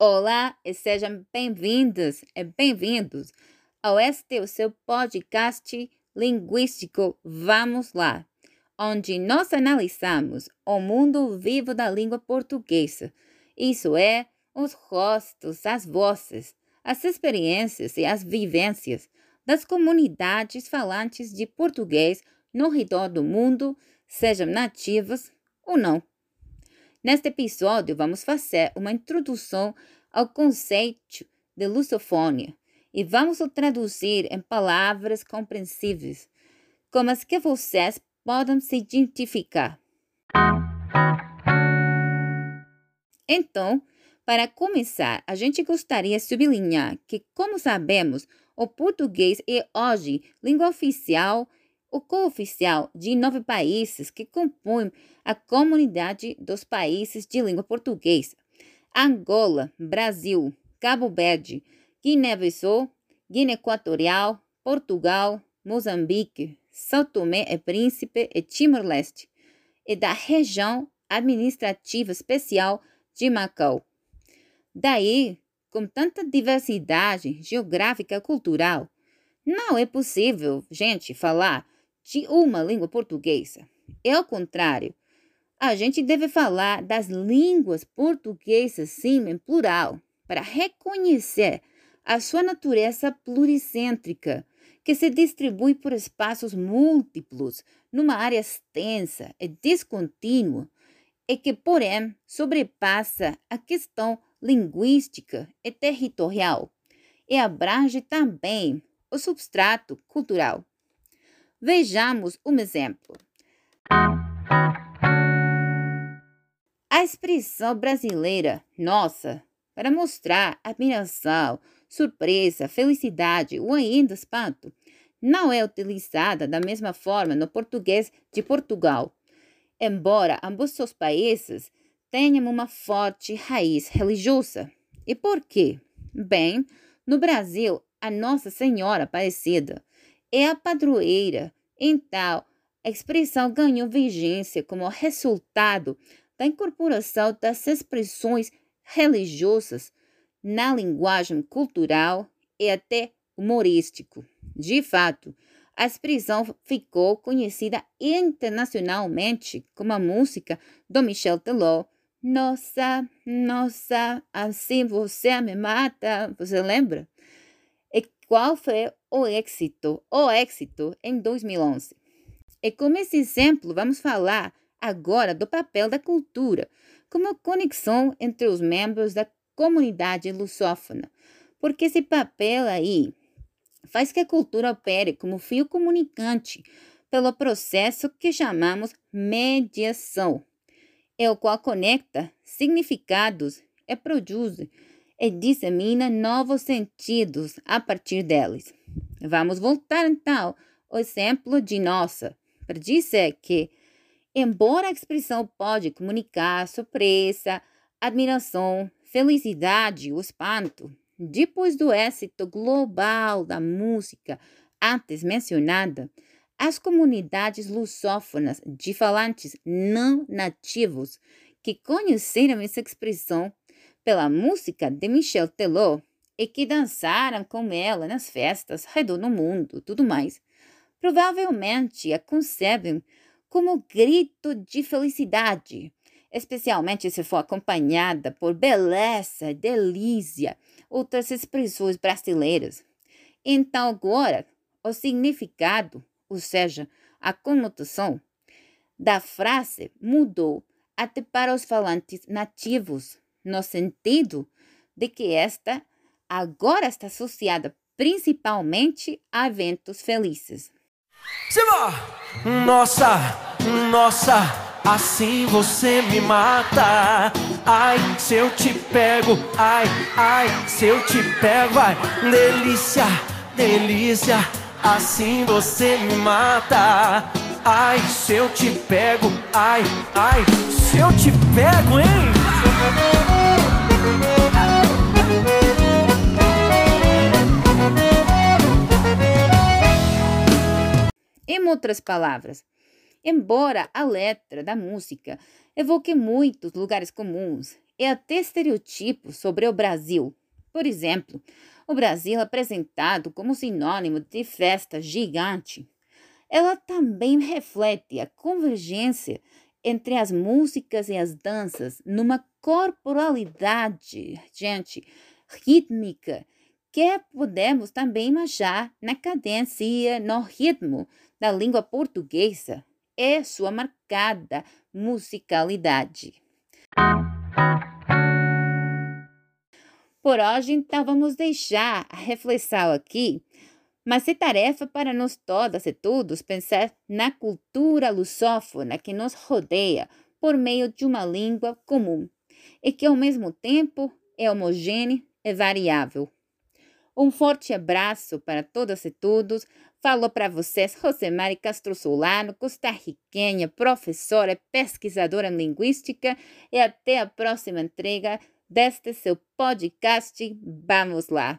Olá e sejam bem-vindas e bem-vindos ao este o seu podcast linguístico Vamos Lá, onde nós analisamos o mundo vivo da língua portuguesa, isso é, os rostos, as vozes, as experiências e as vivências das comunidades falantes de português no redor do mundo, sejam nativas ou não. Neste episódio, vamos fazer uma introdução ao conceito de lusofonia e vamos o traduzir em palavras compreensíveis, como as que vocês podem se identificar. Então, para começar, a gente gostaria de sublinhar que, como sabemos, o português é hoje língua oficial o cooficial de nove países que compõem a comunidade dos países de língua portuguesa: Angola, Brasil, Cabo Verde, Guiné-Bissau, Guiné Equatorial, Portugal, Moçambique, São Tomé e Príncipe e Timor-Leste, e da região administrativa especial de Macau. Daí, com tanta diversidade geográfica e cultural, não é possível, gente, falar de uma língua portuguesa. É o contrário. A gente deve falar das línguas portuguesas, sim, em plural, para reconhecer a sua natureza pluricêntrica, que se distribui por espaços múltiplos, numa área extensa e descontínua, e que, porém, sobrepassa a questão linguística e territorial e abrange também o substrato cultural. Vejamos um exemplo. A expressão brasileira nossa para mostrar admiração, surpresa, felicidade ou ainda espanto não é utilizada da mesma forma no português de Portugal, embora ambos os países tenham uma forte raiz religiosa. E por quê? Bem, no Brasil, a Nossa Senhora Aparecida é a padroeira. Então, a expressão ganhou vigência como resultado da incorporação das expressões religiosas na linguagem cultural e até humorístico. De fato, a expressão ficou conhecida internacionalmente como a música do Michel Teló. Nossa, nossa, assim você me mata. Você lembra? Qual foi o êxito, o êxito em 2011. E com esse exemplo, vamos falar agora do papel da cultura como conexão entre os membros da comunidade lusófona, porque esse papel aí faz que a cultura opere como fio comunicante pelo processo que chamamos mediação, é o qual conecta significados e produz e dissemina novos sentidos a partir deles. Vamos voltar então ao exemplo de nossa, para dizer que, embora a expressão pode comunicar surpresa, admiração, felicidade ou espanto, depois do êxito global da música antes mencionada, as comunidades lusófonas de falantes não nativos que conheceram essa expressão pela música de Michel Teló e que dançaram com ela nas festas redor do mundo, tudo mais, provavelmente a concebem como grito de felicidade, especialmente se for acompanhada por beleza, delícia, outras expressões brasileiras. Então, agora, o significado, ou seja, a conotação da frase mudou até para os falantes nativos, no sentido de que esta agora está associada principalmente a eventos felizes. Simba! Nossa, nossa, assim você me mata. Ai, se eu te pego, ai, ai, se eu te pego, vai, delícia, delícia, assim você me mata. Ai, se eu te pego, ai, ai, se eu te pego, hein? Outras palavras, embora a letra da música evoque muitos lugares comuns e até estereotipos sobre o Brasil. Por exemplo, o Brasil apresentado como sinônimo de festa gigante. Ela também reflete a convergência entre as músicas e as danças numa corporalidade, gente, rítmica, que podemos também achar na cadência, no ritmo da língua portuguesa e sua marcada musicalidade. Por hoje, então, vamos deixar a reflexão aqui, mas é tarefa para nós todas e todos pensar na cultura lusófona que nos rodeia por meio de uma língua comum e que, ao mesmo tempo, é homogênea e variável. Um forte abraço para todas e todos. Falou para vocês Rosemary Castro Solano, costarriquenha, professora pesquisadora em linguística. E até a próxima entrega deste seu podcast. Vamos lá!